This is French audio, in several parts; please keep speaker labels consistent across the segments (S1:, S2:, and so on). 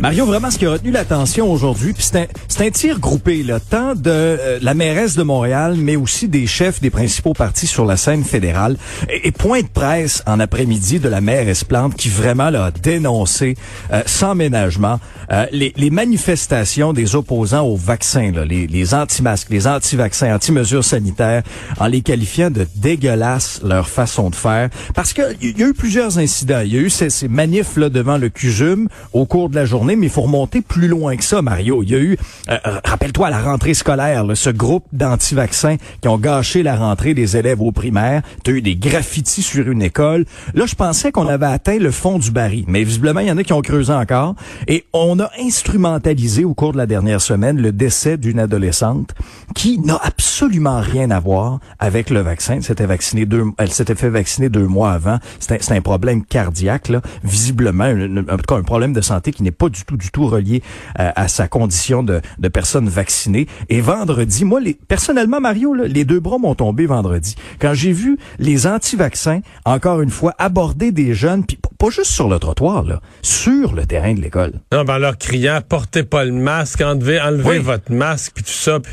S1: Mario, vraiment, ce qui a retenu l'attention aujourd'hui, puis c'est un, un, tir groupé, là, tant de euh, la mairesse de Montréal, mais aussi des chefs des principaux partis sur la scène fédérale. Et, point de presse en après-midi de la mairesse Plante qui vraiment là, a dénoncé euh, sans ménagement euh, les, les, manifestations des opposants aux vaccins, là, les, les anti-masques, les anti-vaccins, anti-mesures sanitaires, en les qualifiant de dégueulasses leur façon de faire. Parce qu'il y a eu plusieurs incidents. Il y a eu ces, ces manifs là, devant le CUJUM au cours de la journée mais il faut remonter plus loin que ça, Mario. Il y a eu, euh, rappelle-toi, la rentrée scolaire, là, ce groupe d'anti-vaccins qui ont gâché la rentrée des élèves au primaire. Tu as eu des graffitis sur une école. Là, je pensais qu'on avait atteint le fond du baril, mais visiblement, il y en a qui ont creusé encore. Et on a instrumentalisé au cours de la dernière semaine le décès d'une adolescente qui n'a absolument rien à voir avec le vaccin. Elle s'était vaccinée deux, elle s'était fait vacciner deux mois avant. C'est un, un, problème cardiaque, là, visiblement, un, cas un problème de santé qui n'est pas du tout, du tout relié euh, à sa condition de, de personne vaccinée. Et vendredi, moi, les, personnellement, Mario, là, les deux bras m'ont tombé vendredi. Quand j'ai vu les anti-vaccins, encore une fois, aborder des jeunes, puis pas juste sur le trottoir, là, sur le terrain de l'école.
S2: Non, ben leur criant, portez pas le masque, enlevez, enlevez oui. votre masque, puis tout ça. Puis...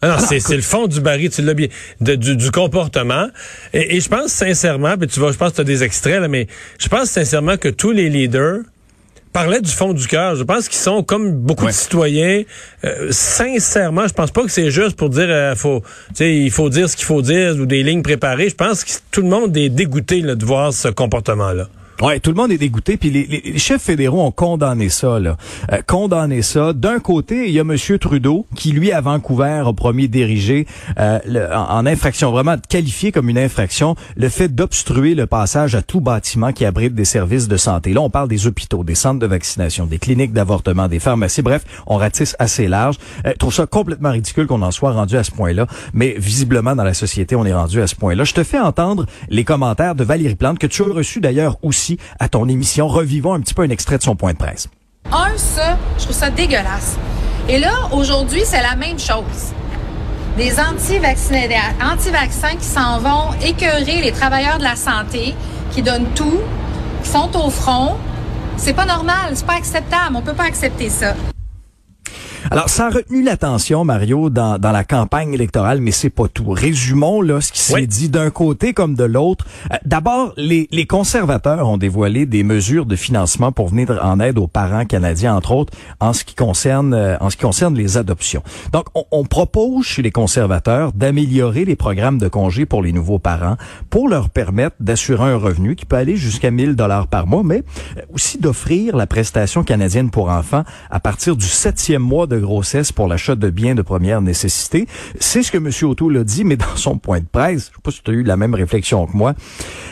S2: Ah non, c'est le fond du baril, tu l'as bien, de, du, du, comportement. Et, et, je pense sincèrement, puis tu vois, je pense que tu as des extraits, là, mais je pense sincèrement que tous les leaders parlaient du fond du cœur. Je pense qu'ils sont comme beaucoup ouais. de citoyens. Euh, sincèrement, je pense pas que c'est juste pour dire euh, faut, il faut dire ce qu'il faut dire ou des lignes préparées. Je pense que tout le monde est dégoûté là, de voir ce comportement-là.
S1: Ouais, tout le monde est dégoûté. Puis les, les, chefs fédéraux ont condamné ça. Là. Euh, condamné ça. D'un côté, il y a Monsieur Trudeau qui, lui, à Vancouver, a promis d'ériger euh, en, infraction, vraiment qualifié comme une infraction, le fait d'obstruer le passage à tout bâtiment qui abrite des services de santé. Là, on parle des hôpitaux, des centres de vaccination, des cliniques d'avortement, des pharmacies. Bref, on ratisse assez large. Euh, je trouve ça complètement ridicule qu'on en soit rendu à ce point-là. Mais visiblement, dans la société, on est rendu à ce point-là. Je te fais entendre les commentaires de Valérie Plante, que tu as reçu d'ailleurs aussi à ton émission. Revivons un petit peu un extrait de son point de presse.
S3: Un, ça, je trouve ça dégueulasse. Et là, aujourd'hui, c'est la même chose. Des anti-vaccins anti qui s'en vont écœurer les travailleurs de la santé, qui donnent tout, qui sont au front. C'est pas normal, c'est pas acceptable. On peut pas accepter ça.
S1: Alors, ça a retenu l'attention, Mario, dans, dans la campagne électorale, mais c'est pas tout. Résumons là ce qui s'est oui. dit d'un côté comme de l'autre. Euh, D'abord, les, les conservateurs ont dévoilé des mesures de financement pour venir en aide aux parents canadiens, entre autres, en ce qui concerne euh, en ce qui concerne les adoptions. Donc, on, on propose chez les conservateurs d'améliorer les programmes de congés pour les nouveaux parents pour leur permettre d'assurer un revenu qui peut aller jusqu'à 1000 dollars par mois, mais aussi d'offrir la prestation canadienne pour enfants à partir du septième mois de grossesse pour l'achat de biens de première nécessité. C'est ce que M. O'Toole a dit, mais dans son point de presse, je sais pas si tu as eu la même réflexion que moi,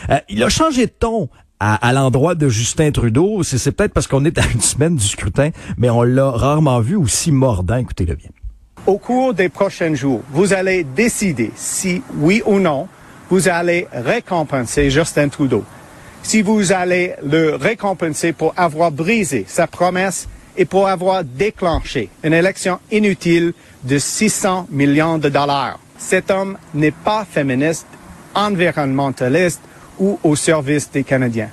S1: euh, il a changé de ton à, à l'endroit de Justin Trudeau. C'est peut-être parce qu'on est à une semaine du scrutin, mais on l'a rarement vu aussi mordant. Écoutez-le bien.
S4: Au cours des prochains jours, vous allez décider si, oui ou non, vous allez récompenser Justin Trudeau. Si vous allez le récompenser pour avoir brisé sa promesse et pour avoir déclenché une élection inutile de 600 millions de dollars. Cet homme n'est pas féministe, environnementaliste ou au service des Canadiens.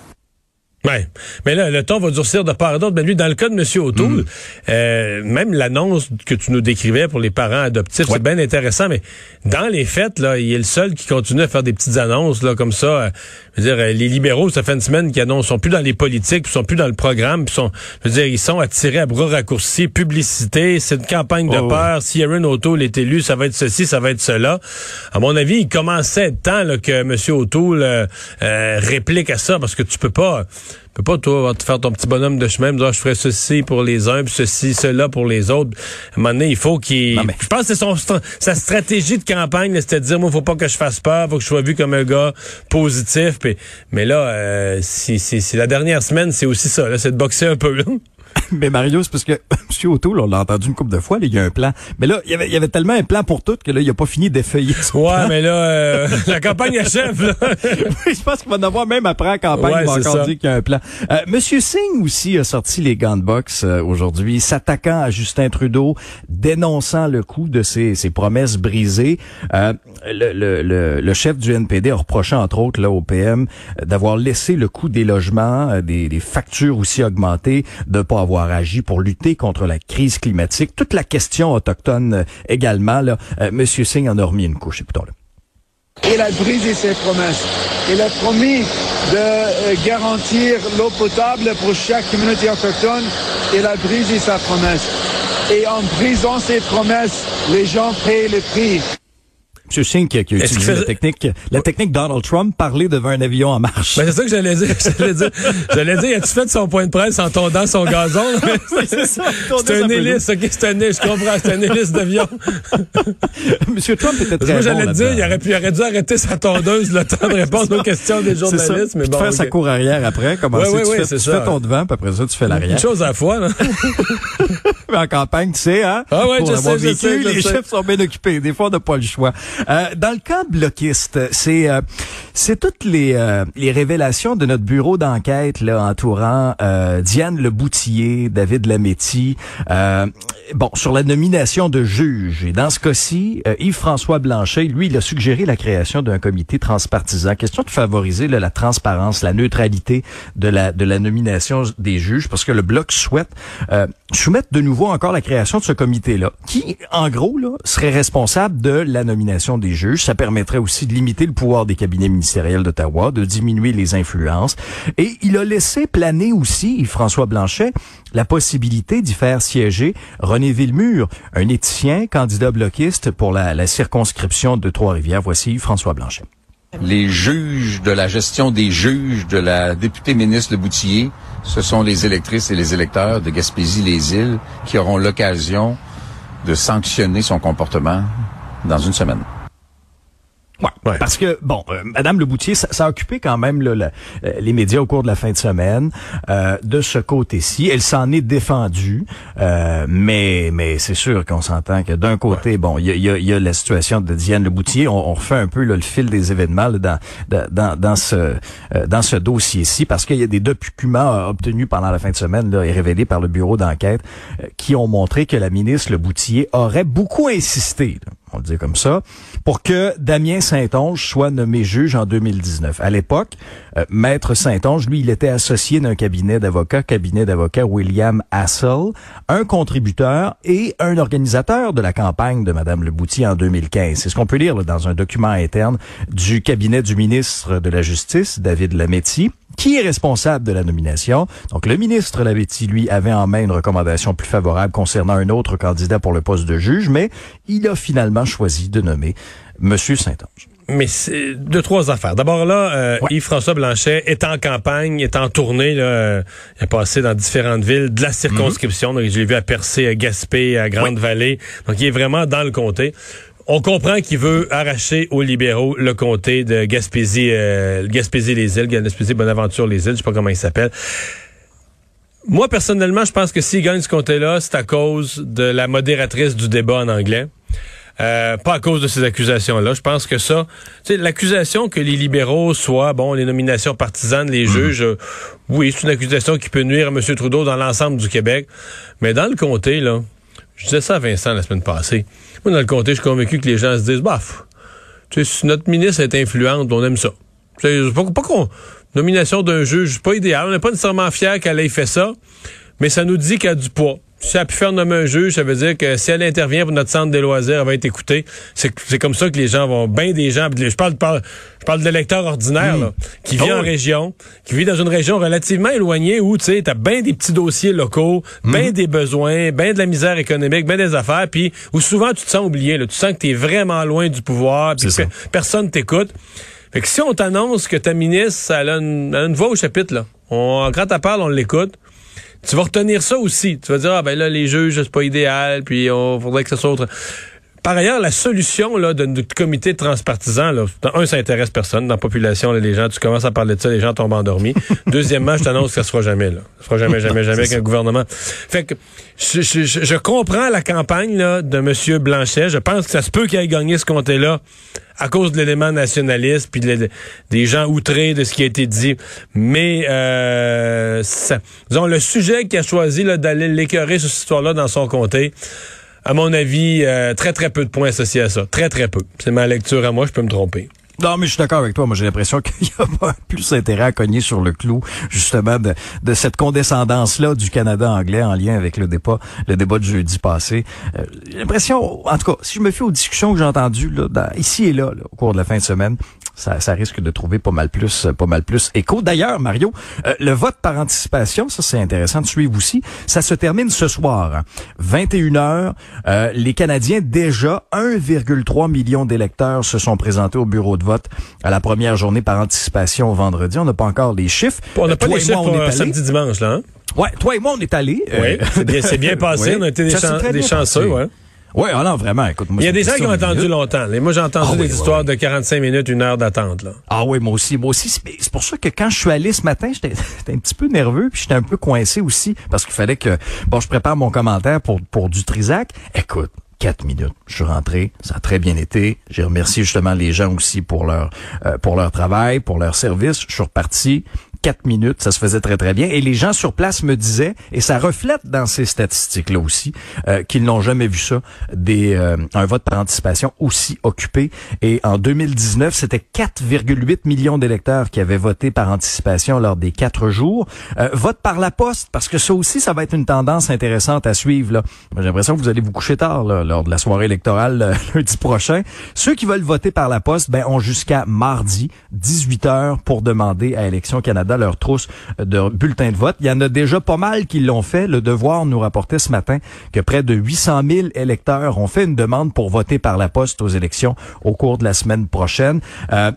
S2: Ouais. Mais là, le ton va durcir de part et d'autre. Mais lui, dans le cas de M. O'Toole, euh, même l'annonce que tu nous décrivais pour les parents adoptifs, c'est bien intéressant, mais dans les faits, là, il est le seul qui continue à faire des petites annonces là comme ça. Euh, je veux dire, euh, les libéraux, ça fait une semaine qu'ils annoncent, sont plus dans les politiques, puis sont plus dans le programme, puis sont, je veux dire, ils sont attirés à bras raccourcis, publicité, c'est une campagne de
S1: Oh,
S2: peur. Si Aaron O'Toole est élu, ça va être ceci, ça va être cela. À mon avis, il commençait être temps là, que M. O'Toole euh, euh, réplique à ça, parce que tu peux pas, peux pas toi te faire ton petit bonhomme de chemin, me dire, Ah, je ferai ceci pour les uns, puis ceci, cela pour les autres. À un moment donné, il faut qu'il.
S1: Mais-
S2: Je pense que c'est son sa stratégie de campagne, c'était de dire, moi, faut pas que je fasse peur, faut que je sois vu comme un gars positif. puis- mais là, euh, si, si, si la dernière semaine, c'est aussi ça, c'est de boxer un peu. Là.
S1: Mais Mario, c'est parce que M. O'Toole, on l'a entendu une couple de fois, là, il y a un plan. Mais là, il y avait, il y avait tellement un plan pour tout que là, il a pas fini d'effeuiller son
S2: Ouais,
S1: plan.
S2: mais là, euh, la campagne achève. Là.
S1: Oui, je pense qu'il va en avoir même après la campagne,
S2: Ouais,
S1: il va encore
S2: ça.
S1: dire qu'il y a un plan. Euh, Monsieur Singh aussi a sorti les gants de boxe euh, aujourd'hui, s'attaquant à Justin Trudeau, dénonçant le coup de ses, ses promesses brisées. Le, le, le, le chef du NPD a reproché, entre autres, là, au PM, d'avoir laissé le coût des logements, euh, des, des factures aussi augmenter, de pas avoir agi pour lutter contre la crise climatique. Toute la question autochtone euh, également, là, euh, Monsieur Singh en a remis une couche. Écoutons-le.
S5: Il a brisé ses promesses. Il a promis de garantir l'eau potable pour chaque communauté autochtone. Il a brisé sa promesse. Et en brisant ses promesses, les gens payent le prix.
S1: M. Singh qui a, qui a utilisé la technique, la technique Donald Trump, parler devant un avion en marche.
S2: Ben, c'est ça que j'allais dire. J'allais dire, j'allais dire, as-tu fait son point de presse en tondant son gazon?
S1: c'est
S2: un hélice, ok, c'est un hélice, je comprends, c'est un hélice d'avion.
S1: M. Trump était très
S2: moi,
S1: bon
S2: j'allais dire, il aurait, pu, il aurait dû arrêter sa tondeuse le temps de répondre aux questions des journalistes, mais bon.
S1: de faire sa cour arrière après, commencer,
S2: Ouais, ouais,
S1: tu,
S2: ouais,
S1: fais,
S2: c'est
S1: tu
S2: ça.
S1: fais ton devant, puis après ça, tu fais
S2: Une
S1: l'arrière.
S2: chose à la fois, là.
S1: Mais en campagne, tu sais, hein?
S2: Ah ouais,
S1: Pour
S2: je sais, je sais, je
S1: les
S2: sais.
S1: chefs sont bien occupés. Des fois, on n'a pas le choix. Euh, dans le camp bloquiste, c'est euh, c'est toutes les euh, les révélations de notre bureau d'enquête là entourant euh, Diane Le Boutillier, David Lametti, euh, bon sur la nomination de juges. Et dans ce cas-ci, Yves-François Blanchet, lui, il a suggéré la création d'un comité transpartisan. Question de favoriser là, la transparence, la neutralité de la de la nomination des juges, parce que le bloc souhaite soumettre de nouveau encore la création de ce comité-là, qui, en gros, là, serait responsable de la nomination des juges. Ça permettrait aussi de limiter le pouvoir des cabinets ministériels d'Ottawa, de diminuer les influences. Et il a laissé planer aussi, Yves-François Blanchet, la possibilité d'y faire siéger René Villemur, un éthicien, candidat bloquiste pour la, la circonscription de Trois-Rivières. Voici François Blanchet.
S6: Les juges de la gestion des juges de la députée ministre de Boutillier, ce sont les électrices et les électeurs de Gaspésie-les-Îles qui auront l'occasion de sanctionner son comportement dans une semaine.
S1: Ouais,
S2: Ouais.
S1: Parce que, bon, euh, Madame Leboutier, ça, ça a occupé quand même là, la- euh, les médias au cours de la fin de semaine euh, de ce côté-ci. Elle s'en est défendue, euh, mais mais c'est sûr qu'on s'entend que d'un côté, bon, il y a, y, a, y a la situation de Diane Leboutier. On, on refait un peu là, le fil des événements là, dans, dans, dans, ce euh, dans ce dossier-ci, parce qu'il y a des documents obtenus pendant la fin de semaine là, et révélés par le bureau d'enquête qui ont montré que la ministre Leboutier aurait beaucoup insisté. là, on le dit comme ça, pour que Damien Saint-Onge soit nommé juge en 2019. À l'époque, euh, Maître Saint-Onge, lui, il était associé d'un cabinet d'avocats, cabinet d'avocats William Hassel, un contributeur et un organisateur de la campagne de Madame Leboutier en 2015. C'est ce qu'on peut lire dans un document interne du cabinet du ministre de la Justice, David Lametti qui est responsable de la nomination? Donc, le ministre Lametti, lui, avait en main une recommandation plus favorable concernant un autre candidat pour le poste de juge, mais il a finalement choisi de nommer Monsieur Saint-Onge.
S2: Mais c'est deux, trois affaires. D'abord là, euh, Yves-François Blanchet est en campagne, est en tournée. Là, euh, il a passé dans différentes villes de la circonscription. Donc, je l'ai vu à Percé, à Gaspé, à Grande-Vallée. Donc, il est vraiment dans le comté. On comprend qu'il veut arracher aux libéraux le comté de Gaspésie, euh, Gaspésie-les-Îles, Gaspésie-Bonaventure-les-Îles, je sais pas comment il s'appelle. Moi, personnellement, je pense que s'il gagne ce comté-là, c'est à cause de la modératrice du débat en anglais. Euh, pas à cause de ces accusations-là. Je pense que ça, tu sais, l'accusation que les libéraux soient, bon, les nominations partisanes, les juges, euh, oui, c'est une accusation qui peut nuire à M. Trudeau dans l'ensemble du Québec. Mais dans le comté, là, je disais ça à Vincent la semaine passée. Moi, dans le comté, je suis convaincu que les gens se disent, baf, tu sais, si notre ministre est influente, on aime ça. Sais, pas, pas qu'on Nomination d'un juge, pas idéal. On n'est pas nécessairement fier qu'elle ait fait ça, mais ça nous dit qu'elle a du poids. Si elle a pu faire nommer un juge, ça veut dire que si elle intervient pour notre centre des loisirs, elle va être écoutée. C'est comme ça que les gens vont, bien des gens, je parle, parle- je parle de l'électeur ordinaire, là, qui vit
S1: Oh
S2: en
S1: oui.
S2: région, qui vit dans une région relativement éloignée où, tu sais, t'as bien des petits dossiers locaux, bien des besoins, bien de la misère économique, bien des affaires, puis où souvent tu te sens oublié, là. Tu sens que t'es vraiment loin du pouvoir,
S1: C'est
S2: que
S1: ça.
S2: personne t'écoute. Fait que si on t'annonce que ta ministre, elle a une, elle a une voix au chapitre, là, on, quand elle parle, on l'écoute, tu vas retenir ça aussi. Tu vas dire, ah ben là, les juges, c'est pas idéal, puis on faudrait que ça soit autre. Par ailleurs, la solution là, de notre comité transpartisan, là, un, ça intéresse personne. Dans la population, là, les gens, tu commences à parler de ça, les gens tombent endormis. Deuxièmement, je t'annonce que ça se fera jamais. Là. Ça se fera jamais, jamais, jamais avec un gouvernement. Fait que je, je- je- comprends la campagne là, de M. Blanchet. Je pense que ça se peut qu'il ait gagné ce comté-là à cause de l'élément nationaliste puis de- des gens outrés de ce qui a été dit. Mais euh, ça, disons, le sujet qu'il a choisi là, d'aller l'écœurer sur cette histoire-là dans son comté, à mon avis, euh, très très peu de points associés à ça. Très très peu. C'est ma lecture à moi, je peux me tromper.
S1: Non, mais je suis d'accord avec toi. Moi, j'ai l'impression qu'il y a pas plus intérêt à cogner sur le clou, justement, de, cette condescendance-là du Canada anglais en lien avec le débat, le débat de jeudi passé. Euh, j'ai l'impression, en tout cas, si je me fie aux discussions que j'ai entendues là, ici et là, là, au cours de la fin de semaine, ça, ça risque de trouver pas mal plus, euh, pas mal plus écho. D'ailleurs, Mario, euh, le vote par anticipation, ça c'est intéressant de suivre aussi. Ça se termine ce soir, hein. 21 heures. Euh, les Canadiens déjà 1,3 million d'électeurs se sont présentés au bureau de vote à la première journée par anticipation vendredi. On n'a pas encore les chiffres.
S2: On
S1: Euh,
S2: n'a pas
S1: toi
S2: les
S1: et moi,
S2: chiffres
S1: on est
S2: euh, samedi dimanche là. Hein?
S1: Ouais, toi et moi on est allés.
S2: Oui, c'est bien, passé.
S1: Oui.
S2: On a été des, chan- chanceux.
S1: passé.
S2: Ouais.
S1: Ouais, ah non, vraiment. Écoute, moi,
S2: Il y a des gens qui ont attendu
S1: minutes.
S2: longtemps. là. Moi, j'ai entendu
S1: Ah oui,
S2: des
S1: oui,
S2: histoires
S1: oui.
S2: de 45 minutes, une heure d'attente. là.
S1: Ah oui, moi aussi, moi aussi. C'est pour ça que quand je suis allé ce matin, j'étais j'étais un petit peu nerveux, puis j'étais un peu coincé aussi, parce qu'il fallait que, bon, je prépare mon commentaire pour, pour du Trisac. Écoute, quatre minutes. Je suis rentré, ça a très bien été. J'ai remercié justement les gens aussi pour leur euh, pour leur travail, pour leur service. Je suis reparti. Quatre minutes, ça se faisait très très bien. Et les gens sur place me disaient, et ça reflète dans ces statistiques-là aussi, euh, qu'ils n'ont jamais vu ça, des euh, un vote par anticipation aussi occupé. Et en 2019, c'était 4,8 millions d'électeurs qui avaient voté par anticipation lors des quatre jours. Euh, vote par la poste, parce que ça aussi, ça va être une tendance intéressante à suivre. J'ai l'impression que vous allez vous coucher tard là, lors de la soirée électorale euh, lundi prochain. Ceux qui veulent voter par la poste ben, ont jusqu'à mardi, 18 heures, pour demander à Élection Canada leur trousse de bulletins de vote. Il y en a déjà pas mal qui l'ont fait. Le Devoir nous rapportait ce matin que près de 800 000 électeurs ont fait une demande pour voter par la poste aux élections au cours de la semaine prochaine. Euh,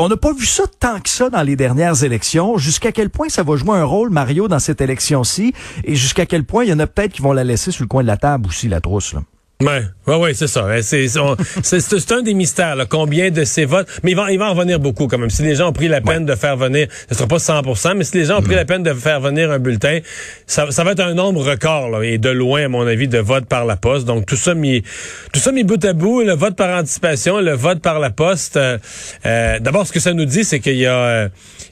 S1: on n'a pas vu ça tant que ça dans les dernières élections. Jusqu'à quel point ça va jouer un rôle, Mario, dans cette élection-ci? Et jusqu'à quel point il y en a peut-être qui vont la laisser sur le coin de la table aussi, la trousse. Là?
S2: Ouais, ouais, ouais, c'est ça. Ouais, C'est un des mystères. Là, combien de ces votes Mais il va, il va en venir beaucoup quand même. Si les gens ont pris la peine de faire venir, ce sera pas 100%, mais si les gens ont pris la peine de faire venir un bulletin, ça, ça va être un nombre record là, et de loin, à mon avis, de votes par la poste. Donc tout ça mis, tout ça mis bout à bout, le vote par anticipation, le vote par la poste. euh, euh, D'abord, ce que ça nous dit, c'est qu'il y a euh,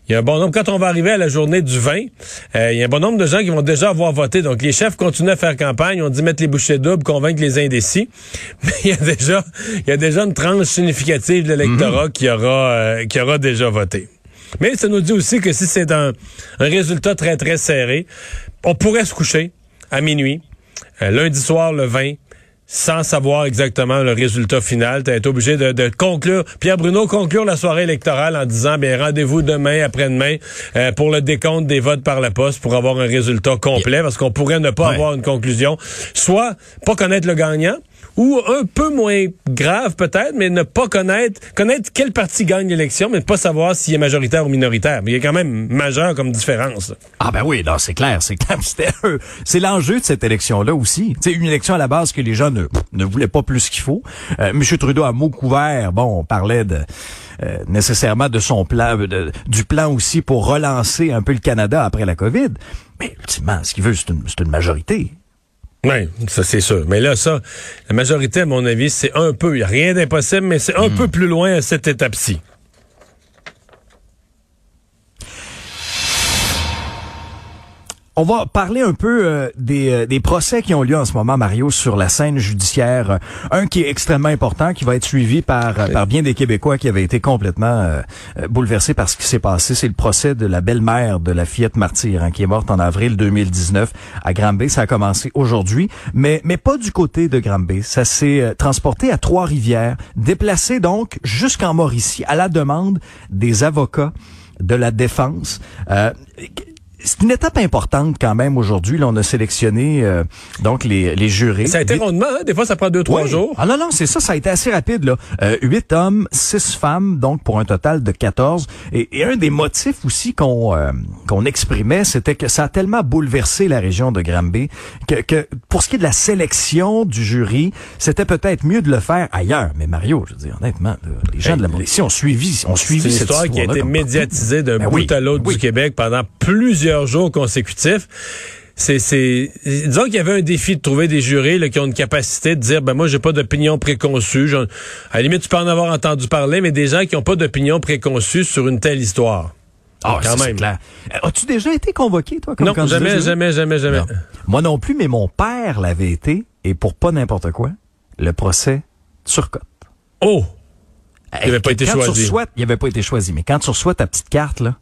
S2: il y a un bon nombre. Quand on va arriver à la journée du 20, euh, il y a un bon nombre de gens qui vont déjà avoir voté. Donc, les chefs continuent à faire campagne. On dit mettre les bouchées doubles, convaincre les indécis. Mais il y a déjà, il y a déjà une tranche significative de l'électorat qui aura, euh, qui aura déjà voté. Mais ça nous dit aussi que si c'est un, un résultat très, très serré, on pourrait se coucher à minuit, euh, lundi soir le 20, sans savoir exactement le résultat final. Tu été obligé de, de conclure, Pierre Bruno conclure la soirée électorale en disant, bien, rendez-vous demain, après-demain, euh, pour le décompte des votes par la poste, pour avoir un résultat complet, parce qu'on pourrait ne pas
S1: Ouais.
S2: avoir une conclusion. Soit pas connaître le gagnant, ou un peu moins grave peut-être, mais ne pas connaître, connaître quel parti gagne l'élection, mais ne pas savoir s'il est majoritaire ou minoritaire. Mais il a quand même majeur comme différence.
S1: Ah ben oui, non, c'est clair, c'est clair. C'est l'enjeu de cette élection-là aussi. C'est une élection à la base que les gens ne, ne voulaient pas plus qu'il faut. Euh, Monsieur Trudeau a mot couvert, bon, on parlait de euh, nécessairement de son plan, de- du plan aussi pour relancer un peu le Canada après la COVID. Mais ultimement, ce qu'il veut, c'est une, c'est une majorité.
S2: Oui, ça c'est sûr. Mais là, ça, la majorité, à mon avis, c'est un peu, il n'y a rien d'impossible, mais c'est un peu plus loin à cette étape-ci.
S1: On va parler un peu euh, des, euh, des procès qui ont lieu en ce moment, Mario, sur la scène judiciaire. Euh, Un qui est extrêmement important, qui va être suivi par, euh, par bien des Québécois qui avaient été complètement euh, bouleversés par ce qui s'est passé. C'est le procès de la belle-mère de la fillette martyre, hein, qui est morte en avril 2019 à Granby. Ça a commencé aujourd'hui, mais, mais pas du côté de Granby. Ça s'est transporté à Trois-Rivières, déplacé donc jusqu'en Mauricie à la demande des avocats de la défense. Euh, c'est une étape importante quand même aujourd'hui. Là, on a sélectionné euh, donc les, les jurés.
S2: Ça a été rondement, hein? des fois ça prend deux, trois
S1: oui.
S2: jours.
S1: Ah non, non, c'est ça, ça a été assez rapide. là. Euh, Huit hommes, six femmes, donc pour un total de 14. Et, et un des motifs aussi qu'on euh, qu'on exprimait, c'était que ça a tellement bouleversé la région de Granby que, que pour ce qui est de la sélection du jury, c'était peut-être mieux de le faire ailleurs. Mais Mario, je veux dire, honnêtement, les gens de la Mauricie ont suivi, ont suivi cette
S2: histoire qui a été médiatisée d'un
S1: Ben
S2: bout
S1: oui,
S2: à l'autre
S1: oui.
S2: du Québec pendant plusieurs jours consécutifs. C'est, c'est, disons qu'il y avait un défi de trouver des jurés là, qui ont une capacité de dire, ben moi j'ai pas d'opinion préconçue. À la limite, tu peux en avoir entendu parler, mais des gens qui ont pas d'opinion préconçue sur une telle histoire.
S1: Ah,
S2: quand même.
S1: clair. Euh, As-tu déjà été convoqué, toi, comme
S2: Non, jamais, jamais, jamais, jamais.
S1: Non. Moi non plus, mais mon père l'avait été, et pour pas n'importe quoi, le procès Turcotte.
S2: Oh! Il avait
S1: Hey,
S2: pas été choisi.
S1: Il avait pas été choisi, mais quand tu reçois ta petite carte, là,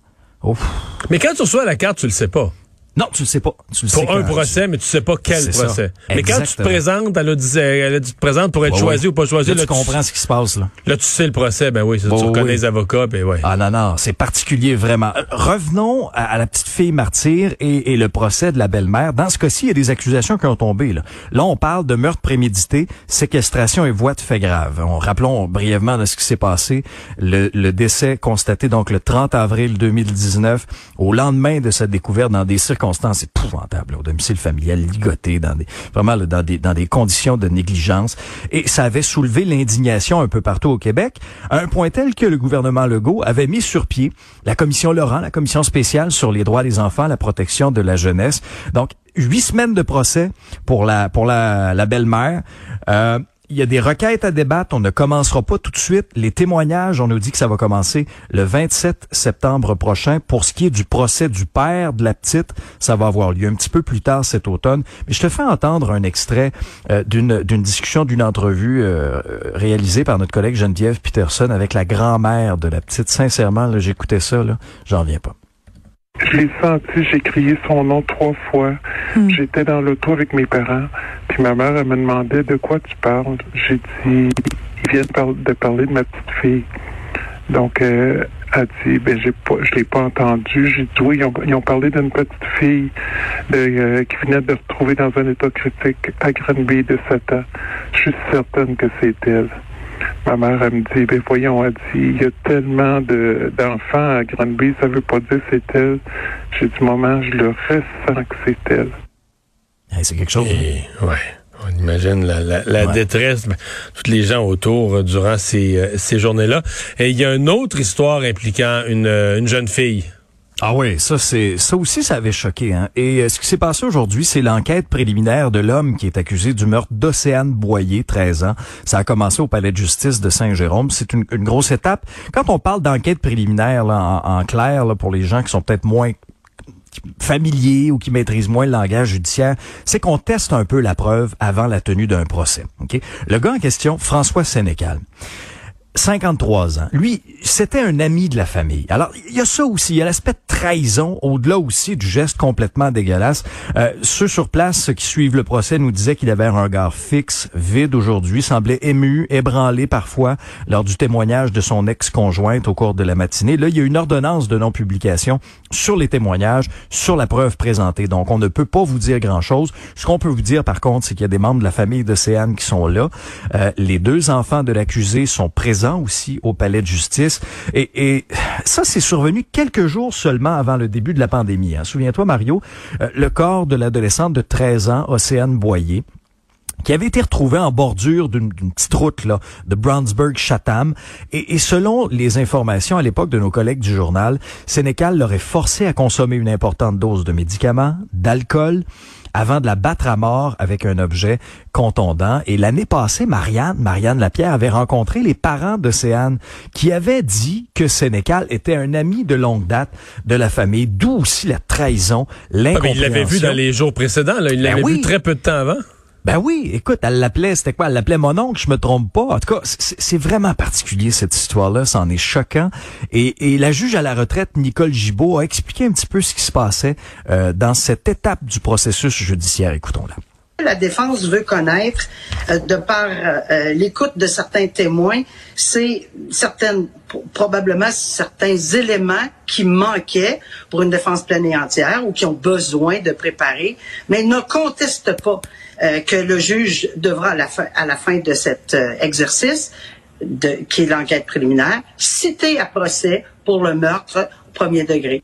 S2: Mais quand tu reçois la carte, tu le sais pas.
S1: Non, tu le sais pas. Tu le sais
S2: Pour un procès, mais tu sais pas quel
S1: ça.
S2: procès. Mais quand tu te présentes, elle a dit, elle a dit, tu te présentes pour être
S1: Ouais,
S2: choisi ou pas choisi.
S1: Là,
S2: Là,
S1: tu comprends ce qui se passe, là.
S2: Là, tu sais le procès, ben oui, ça, tu reconnais
S1: oui.
S2: les avocats, ben ouais.
S1: Ah non, non, c'est particulier vraiment. Euh, Revenons à, à la petite fille martyre et, et le procès de la belle-mère. Dans ce cas-ci, il y a des accusations qui ont tombé. Là, là on parle de meurtre prémédité, séquestration et voie de fait grave. On, rappelons brièvement de ce qui s'est passé. Le, le décès constaté donc le 30 avril 2019, au lendemain de sa découverte dans des circonstances épouvantables, là, au domicile familial, ligoté, dans des, vraiment dans, des, dans des conditions de négligence. Et ça avait soulevé l'indignation un peu partout au Québec, à un point tel que le gouvernement Legault avait mis sur pied la commission Laurent, la commission spéciale sur les droits des enfants, la protection de la jeunesse. Donc, huit semaines de procès pour la, pour la, la belle-mère. Euh, il y a des requêtes à débattre. On ne commencera pas tout de suite. Les témoignages, on nous dit que ça va commencer le 27 septembre prochain. Pour ce qui est du procès du père de la petite, ça va avoir lieu un petit peu plus tard cet automne. Mais je te fais entendre un extrait euh, d'une discussion, d'une entrevue euh, réalisée par notre collègue Geneviève Peterson avec la grand-mère de la petite. Sincèrement, j'écoutais ça, j'en viens pas.
S7: Je l'ai senti, j'ai crié son nom trois fois. J'étais dans l'auto avec mes parents, puis ma mère elle me demandait de quoi tu parles. J'ai dit, ils viennent de parler de ma petite fille. Donc, euh, elle dit, ben j'ai pas, je l'ai pas entendu. J'ai dit oui, ils ont, ils ont parlé d'une petite fille de, euh, qui venait de se retrouver dans un état critique à Granby de 7 ans. Je suis certaine que c'est elle. Ma mère, elle me dit, ben voyons, elle dit, il y a tellement de, d'enfants à Granby, ça veut pas dire c'est elle. J'ai dit, maman, je le ressens que c'est elle.
S1: Hey, c'est quelque chose.
S2: Et, ouais. On imagine la, la, la
S1: Ouais.
S2: détresse, ben, toutes les gens autour euh, durant ces, euh, ces journées-là. Et il y a une autre histoire impliquant une, euh, une jeune fille.
S1: Ah oui, ça c'est ça aussi ça avait choqué hein. Et euh, ce qui s'est passé aujourd'hui, c'est l'enquête préliminaire de l'homme qui est accusé du meurtre d'Océane Boyer, 13 ans. Ça a commencé au palais de justice de Saint-Jérôme. C'est une, grosse étape. Quand on parle d'enquête préliminaire là, en, en clair là, pour les gens qui sont peut-être moins familiers ou qui maîtrisent moins le langage judiciaire, c'est qu'on teste un peu la preuve avant la tenue d'un procès. ok? Le gars en question, François Sénécal. 53 ans. Lui, c'était un ami de la famille. Alors, il y a ça aussi, il y a l'aspect de trahison, au-delà aussi du geste complètement dégueulasse. Euh, ceux sur place ceux qui suivent le procès nous disaient qu'il avait un regard fixe, vide aujourd'hui, semblait ému, ébranlé parfois lors du témoignage de son ex-conjointe au cours de la matinée. Là, il y a une ordonnance de non-publication sur les témoignages, sur la preuve présentée. Donc, on ne peut pas vous dire grand-chose. Ce qu'on peut vous dire, par contre, c'est qu'il y a des membres de la famille d'Océane qui sont là. Euh, les deux enfants de l'accusé sont présents aussi au palais de justice. Et, ça, c'est survenu quelques jours seulement avant le début de la pandémie. hein. Souviens-toi, Mario, euh, le corps de l'adolescente de 13 ans, Océane Boyer, qui avait été retrouvé en bordure d'une petite route là, de Brownsburg-Chatham. Et, et selon les informations à l'époque de nos collègues du journal, Sénécal l'aurait forcé à consommer une importante dose de médicaments, d'alcool, avant de la battre à mort avec un objet contondant. Et l'année passée, Marianne, Marianne Lapierre avait rencontré les parents d'Océane qui avaient dit que Sénécal était un ami de longue date de la famille, d'où aussi la trahison,
S2: Ah,
S1: l'incompréhension.
S2: mais il l'avait vu dans les jours précédents. Là. Il
S1: Ben
S2: l'avait
S1: oui.
S2: vu très peu de temps avant.
S1: Ben oui, écoute, elle l'appelait, c'était quoi? Elle l'appelait mon oncle, je me trompe pas. En tout cas, c'est vraiment particulier cette histoire-là, c'en est choquant. Et, et la juge à la retraite, Nicole Gibault, a expliqué un petit peu ce qui se passait euh, dans cette étape du processus judiciaire. Écoutons-la.
S8: La défense veut connaître, euh, de par euh, euh, l'écoute de certains témoins, c'est certaines, pro- probablement certains éléments qui manquaient pour une défense pleine et entière ou qui ont besoin de préparer, mais ne conteste pas euh, que le juge devra à la fin, à la fin de cet euh, exercice, de, qui est l'enquête préliminaire, citer à procès pour le meurtre au premier degré.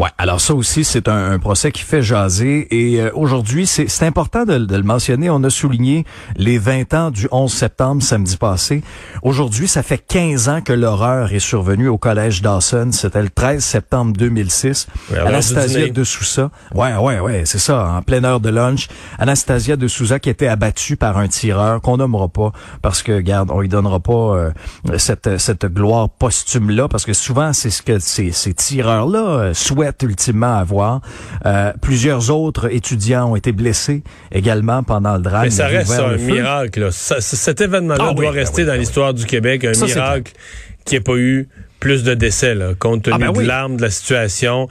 S1: Ouais, alors ça aussi, c'est un, un procès qui fait jaser. Et euh, aujourd'hui, c'est important de, de le mentionner. On a souligné les 20 ans du 11 septembre samedi passé. Aujourd'hui, ça fait 15 ans que l'horreur est survenue au collège Dawson. C'était le 13 septembre 2006.
S2: Oui, à l'heure du
S1: Anastasia de Sousa. Ouais, ouais, ouais, c'est ça, en pleine heure de lunch. Anastasia de Sousa qui était abattue par un tireur qu'on nommera pas parce que, garde, on lui donnera pas euh, cette, cette gloire posthume-là parce que souvent, c'est ce que ces, ces tireurs-là euh, souhaitent ultimement avoir. Euh, plusieurs autres étudiants ont été blessés également pendant le drame.
S2: Mais ça reste un miracle. là. Ça- c- cet événement-là
S1: Ah
S2: doit
S1: ben
S2: rester
S1: oui,
S2: dans
S1: ben
S2: l'histoire du Québec, un
S1: Ça,
S2: miracle qui n'ait pas eu plus de décès, là, compte tenu
S1: Ah ben
S2: de l'arme, de la situation.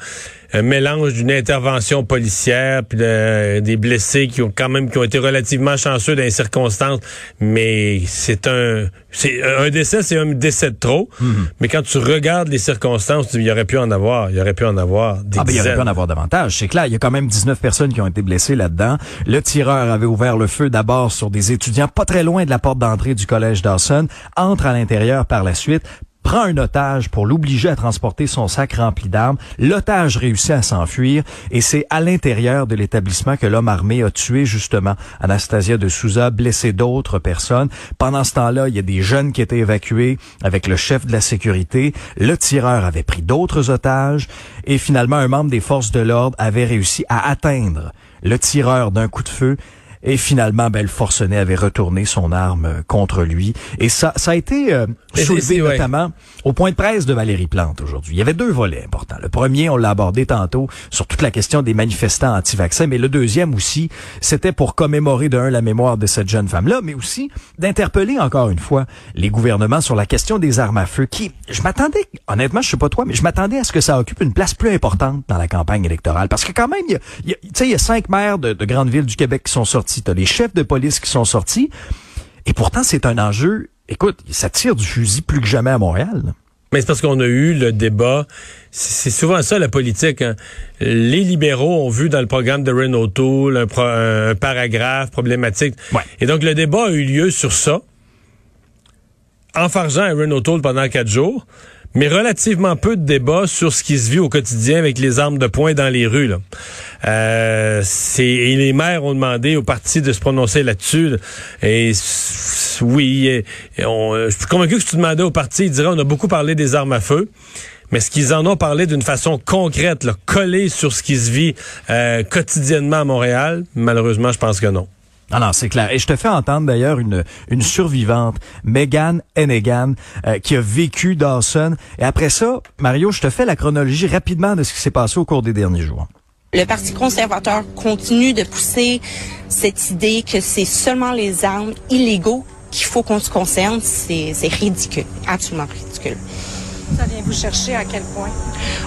S2: Un mélange d'une intervention policière puis de- des blessés qui ont quand même qui ont été relativement chanceux dans les circonstances, mais c'est un c'est un décès, c'est un décès de trop.
S1: Mhm.
S2: Mais quand tu regardes les circonstances, il y aurait pu en avoir, il y aurait pu en avoir des
S1: Ah ben, il y aurait pu en avoir davantage. C'est clair, il y a quand même 19 personnes qui ont été blessées là-dedans. Le tireur avait ouvert le feu d'abord sur des étudiants pas très loin de la porte d'entrée du collège Dawson, entre à l'intérieur par la suite, prend un otage pour l'obliger à transporter son sac rempli d'armes. L'otage réussit à s'enfuir et c'est à l'intérieur de l'établissement que l'homme armé a tué justement Anastasia de Souza, blessé d'autres personnes. Pendant ce temps-là, il y a des jeunes qui étaient évacués avec le chef de la sécurité. Le tireur avait pris d'autres otages et finalement un membre des forces de l'ordre avait réussi à atteindre le tireur d'un coup de feu et finalement, ben, le forcené avait retourné son arme euh, contre lui. Et ça, ça a été euh, soulevé
S2: ouais.
S1: notamment au point de presse de Valérie Plante aujourd'hui. Il y avait deux volets importants. Le premier, on l'a abordé tantôt sur toute la question des manifestants anti-vaccins, mais le deuxième aussi, c'était pour commémorer d'un la mémoire de cette jeune femme-là, mais aussi d'interpeller encore une fois les gouvernements sur la question des armes à feu qui, je m'attendais, honnêtement, je sais pas toi, mais je m'attendais à ce que ça occupe une place plus importante dans la campagne électorale. Parce que quand même, il y a, il y a- tu sais, il y a cinq maires de, de grandes villes du Québec qui sont sortis, t'as les chefs de police qui sont sortis, et pourtant c'est un enjeu, écoute, ça tire du fusil plus que jamais à Montréal. là.
S2: Mais c'est parce qu'on a eu le débat. C'est souvent ça la politique. hein. Les libéraux ont vu dans le programme de Renault Tool un, pro- un paragraphe problématique.
S1: Ouais.
S2: Et donc le débat a eu lieu sur ça, enfargeant à Renault Tool pendant quatre jours, mais relativement peu de débats sur ce qui se vit au quotidien avec les armes de poing dans les rues. Euh, c'est et les maires ont demandé au parti de se prononcer là-dessus. là. Et oui, on- euh, je suis convaincu que si tu demandais au parti, ils diraient on a beaucoup parlé des armes à feu. Mais ce qu'ils en ont parlé d'une façon concrète, là, collée sur ce qui se vit euh, quotidiennement à Montréal, malheureusement, je pense que non.
S1: Ah non, c'est clair. Et je te fais entendre d'ailleurs une, une survivante, Megan Hennigan, euh, qui a vécu Dawson. Et après ça, Mario, je te fais la chronologie rapidement de ce qui s'est passé au cours des derniers jours.
S9: Le Parti conservateur continue de pousser cette idée que c'est seulement les armes illégaux qu'il faut qu'on se concerne. C'est c'est ridicule, absolument ridicule.
S3: Ça vient vous chercher à quel point?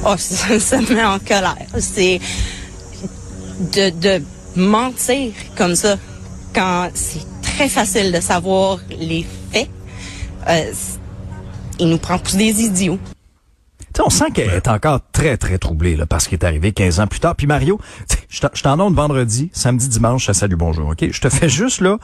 S9: Oh, ça, ça me met en colère. C'est de, de mentir comme ça quand c'est très facile de savoir les faits. Euh, il nous prend pour des idiots.
S1: On sent qu'elle est encore très, très troublée là, parce qu'il est arrivé 15 ans plus tard. Puis Mario, je t'en- donne vendredi, samedi, dimanche, ça salut, bonjour, OK? Je te fais juste là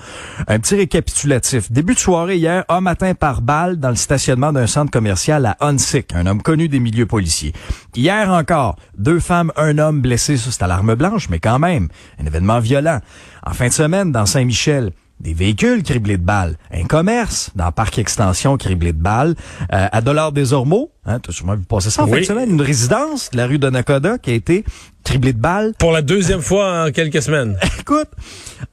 S1: un petit récapitulatif. Début de soirée hier, un matin par balle dans le stationnement d'un centre commercial à Hunsick, un homme connu des milieux policiers. Hier encore, deux femmes, un homme blessés, ça c'est à l'arme blanche, mais quand même, un événement violent. En fin de semaine, dans Saint-Michel, des véhicules criblés de balles, un commerce dans Parc Extension criblé de balles, euh, à Dollars des Ormeaux, hein, t'as sûrement vu passer ça en
S2: Oui.
S1: fin de semaine, une résidence de la rue de Nakoda qui a été criblé de balles.
S2: Pour la deuxième fois en quelques semaines.
S1: Écoute,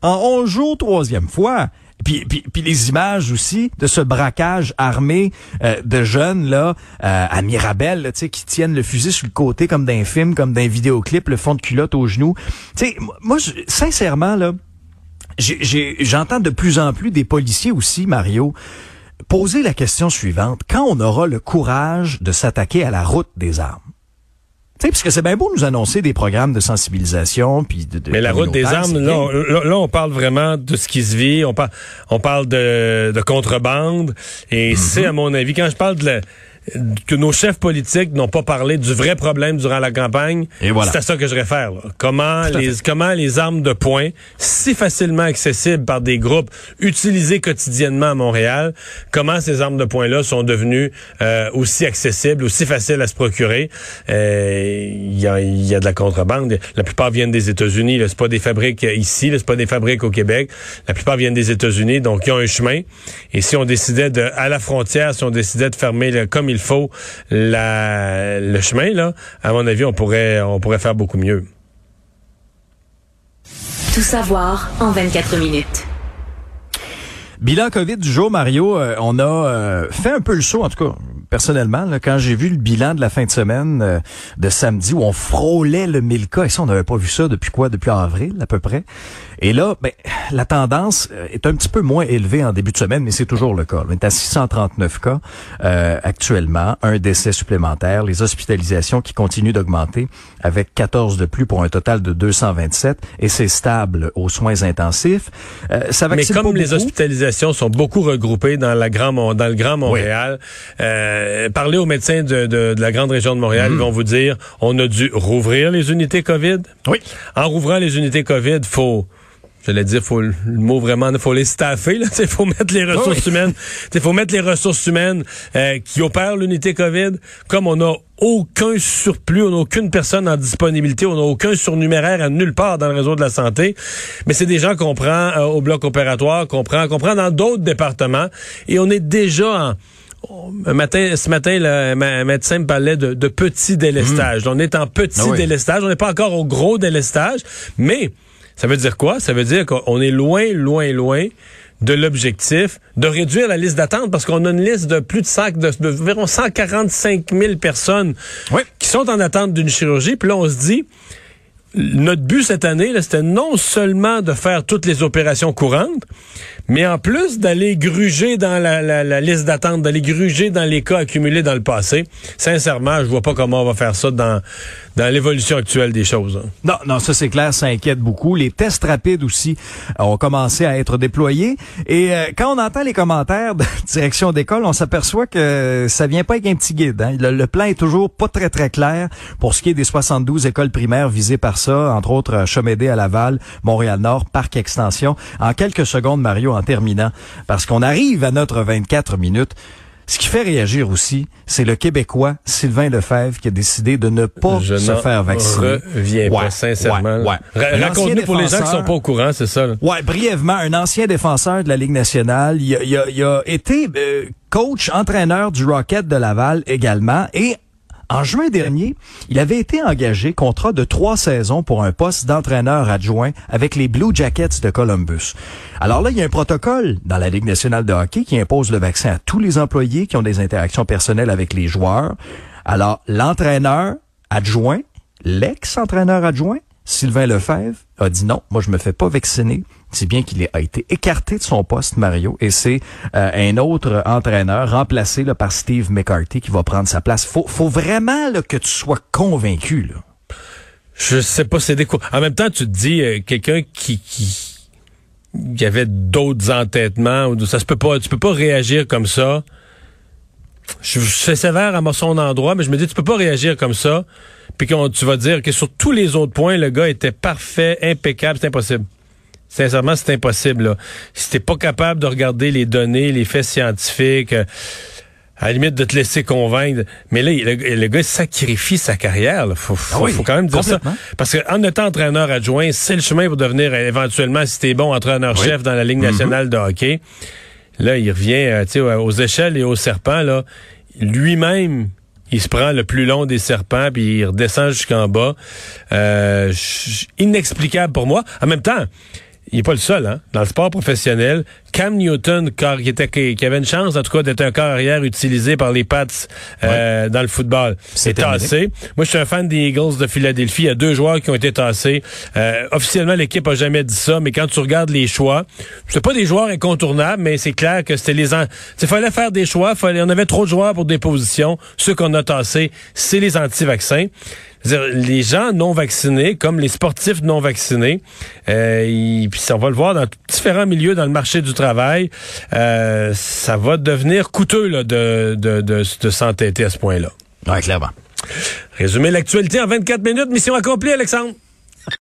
S1: en 11 jours, troisième fois. Puis, puis, puis les images aussi de ce braquage armé euh, de jeunes là euh, à Mirabel, là, tu sais, qui tiennent le fusil sur le côté comme d'un film, comme d'un vidéoclip, le fond de culotte au genou. Tu sais, moi, je- sincèrement là, j'entends de plus en plus des policiers aussi, Mario, poser la question suivante quand on aura le courage de s'attaquer à la route des armes? Tu sais, parce que c'est bien beau nous annoncer des programmes de sensibilisation puis de, de
S2: Mais la route des armes, là, on, là, on parle vraiment de ce qui se vit. On parle, on parle de, de contrebande. Et
S1: Mhm.
S2: c'est, à mon avis, quand je parle de la- que nos chefs politiques n'ont pas parlé du vrai problème durant la campagne,
S1: Et voilà.
S2: c'est à ça que je réfère. là. Comment les, comment les armes de poing, si facilement accessibles par des groupes utilisés quotidiennement à Montréal, comment ces armes de poing-là sont devenues euh, aussi accessibles, aussi faciles à se procurer? Euh, Il y, a, y a de la contrebande. La plupart viennent des États-Unis. là. C'est pas des fabriques euh, ici, là. c'est pas des fabriques au Québec. La plupart viennent des États-Unis, donc il y a un chemin. Et si on décidait de, à la frontière, si on décidait de fermer le- comme il faut la, le chemin, là, à mon avis, on pourrait, on pourrait faire beaucoup mieux.
S10: Tout savoir en 24 minutes.
S1: Bilan COVID du jour, Mario, euh, on a euh, fait un peu le saut, en tout cas personnellement, là, quand j'ai vu le bilan de la fin de semaine euh, de samedi où on frôlait le 1000 cas, et ça, on n'avait pas vu ça depuis quoi? Depuis avril à peu près. Et là, ben, la tendance euh, est un petit peu moins élevée en début de semaine, mais c'est toujours le cas. On est à 639 cas euh, actuellement, un décès supplémentaire, les hospitalisations qui continuent d'augmenter avec 14 de plus pour un total de 227 et c'est stable aux soins intensifs. Euh, ça
S2: Mais comme les
S1: beaucoup.
S2: hospitalisations sont beaucoup regroupées dans la grand dans le Grand Montréal, euh, parlez aux médecins de, de- de la grande région de Montréal, ils vont vous dire on a dû rouvrir les unités COVID?
S1: Oui.
S2: En rouvrant les unités COVID, faut J'allais dire, faut le mot vraiment, faut les staffer, là. Il faut mettre les ressources
S1: Oui.
S2: humaines. Il faut mettre les ressources humaines euh, qui opèrent l'unité COVID. Comme on n'a aucun surplus, on n'a aucune personne en disponibilité, on n'a aucun surnuméraire à nulle part dans le réseau de la santé. Mais c'est des gens qu'on prend euh, au bloc opératoire, qu'on prend, qu'on prend dans d'autres départements. Et on est déjà en, un matin, ce matin, le médecin me parlait de, de petit délestage. On est en petit
S1: Ah oui.
S2: délestage. On n'est pas encore au gros délestage, mais ça veut dire quoi? Ça veut dire qu'on est loin, loin, loin de l'objectif de réduire la liste d'attente parce qu'on a une liste de plus de, 100, de, de environ 145 000 personnes
S1: Oui.
S2: qui sont en attente d'une chirurgie. Puis là, on se dit, notre but cette année, c'était non seulement de faire toutes les opérations courantes, mais en plus d'aller gruger dans la, la- la liste d'attente, d'aller gruger dans les cas accumulés dans le passé. Sincèrement, je vois pas comment on va faire ça dans, dans l'évolution actuelle des choses. hein.
S1: Non, non, ça c'est clair, ça inquiète beaucoup. Les tests rapides aussi euh, ont commencé à être déployés. Et euh, quand on entend les commentaires de direction d'école, on s'aperçoit que ça vient pas avec un petit guide. hein. Le, plan est toujours pas très très clair pour ce qui est des 72 écoles primaires visées par ça, entre autres euh, Chomédé à Laval, Montréal-Nord, Parc Extension. En quelques secondes, Mario, en terminant, parce qu'on arrive à notre 24 minutes. Ce qui fait réagir aussi, c'est le Québécois Sylvain Lefebvre qui a décidé de ne pas
S2: Je
S1: se faire vacciner.
S2: reviens pas, sincèrement.
S1: ouais, ouais.
S2: Raconte-nous pour les gens qui sont pas au courant, c'est ça. là.
S1: Ouais, brièvement, un ancien défenseur de la Ligue nationale. Il a, il a- il a été euh, coach, entraîneur du Rocket de Laval également. Et en juin dernier, il avait été engagé contrat de trois saisons pour un poste d'entraîneur adjoint avec les Blue Jackets de Columbus. Alors là, il y a un protocole dans la Ligue nationale de hockey qui impose le vaccin à tous les employés qui ont des interactions personnelles avec les joueurs. Alors, l'entraîneur adjoint, l'ex-entraîneur adjoint, Sylvain Lefebvre a dit non, moi je me fais pas vacciner. C'est bien qu'il a été écarté de son poste, Mario, et c'est euh, un autre entraîneur remplacé là, par Steve McCarthy qui va prendre sa place. Faut, faut vraiment que tu sois convaincu. Là.
S2: Je sais pas, c'est des coups. En même temps, tu te dis, euh, quelqu'un qui, qui, avait d'autres entêtements, ou ça se peut pas, tu peux pas réagir comme ça. Je, je suis sévère à son endroit, mais je me dis, tu peux pas réagir comme ça, puis qu'on tu vas dire que sur tous les autres points, le gars était parfait, impeccable, c'est impossible. Sincèrement, c'est impossible. Là. Si t'es pas capable de regarder les données, les faits scientifiques, euh, à la limite de te laisser convaincre. Mais là, le, le gars sacrifie sa carrière. Il faut, faut,
S1: Ah oui,
S2: faut quand même dire ça. Parce qu'en étant entraîneur adjoint, c'est le chemin pour devenir euh, éventuellement, si t'es bon, entraîneur-chef dans la Ligue nationale de hockey. Là, il revient euh, aux échelles et aux serpents. Là, lui-même Il se prend le plus long des serpents, puis il redescend jusqu'en bas. Euh, inexplicable pour moi. En même temps, il n'est pas le seul, hein? Dans le sport professionnel, Cam Newton, qui, était, qui avait une chance, en tout cas, d'être un corps arrière utilisé par les Pats euh, dans le football, c'est tassé. Moi, je suis un fan des Eagles de Philadelphie. Il y a deux joueurs qui ont été tassés. Euh, officiellement, l'équipe a jamais dit ça, mais quand tu regardes les choix, c'est pas des joueurs incontournables, mais c'est clair que c'était les... Il fallait faire des choix. Fallait, on avait trop de joueurs pour des positions. Ceux qu'on a tassés, c'est les anti-vaccins les gens non vaccinés, comme les sportifs non vaccinés, euh, puis on va le voir dans différents milieux dans le marché du travail, euh, ça va devenir coûteux là, de, de, de, de s'entêter à ce point-là.
S1: Oui, clairement.
S2: Résumer l'actualité en 24 minutes. Mission accomplie, Alexandre.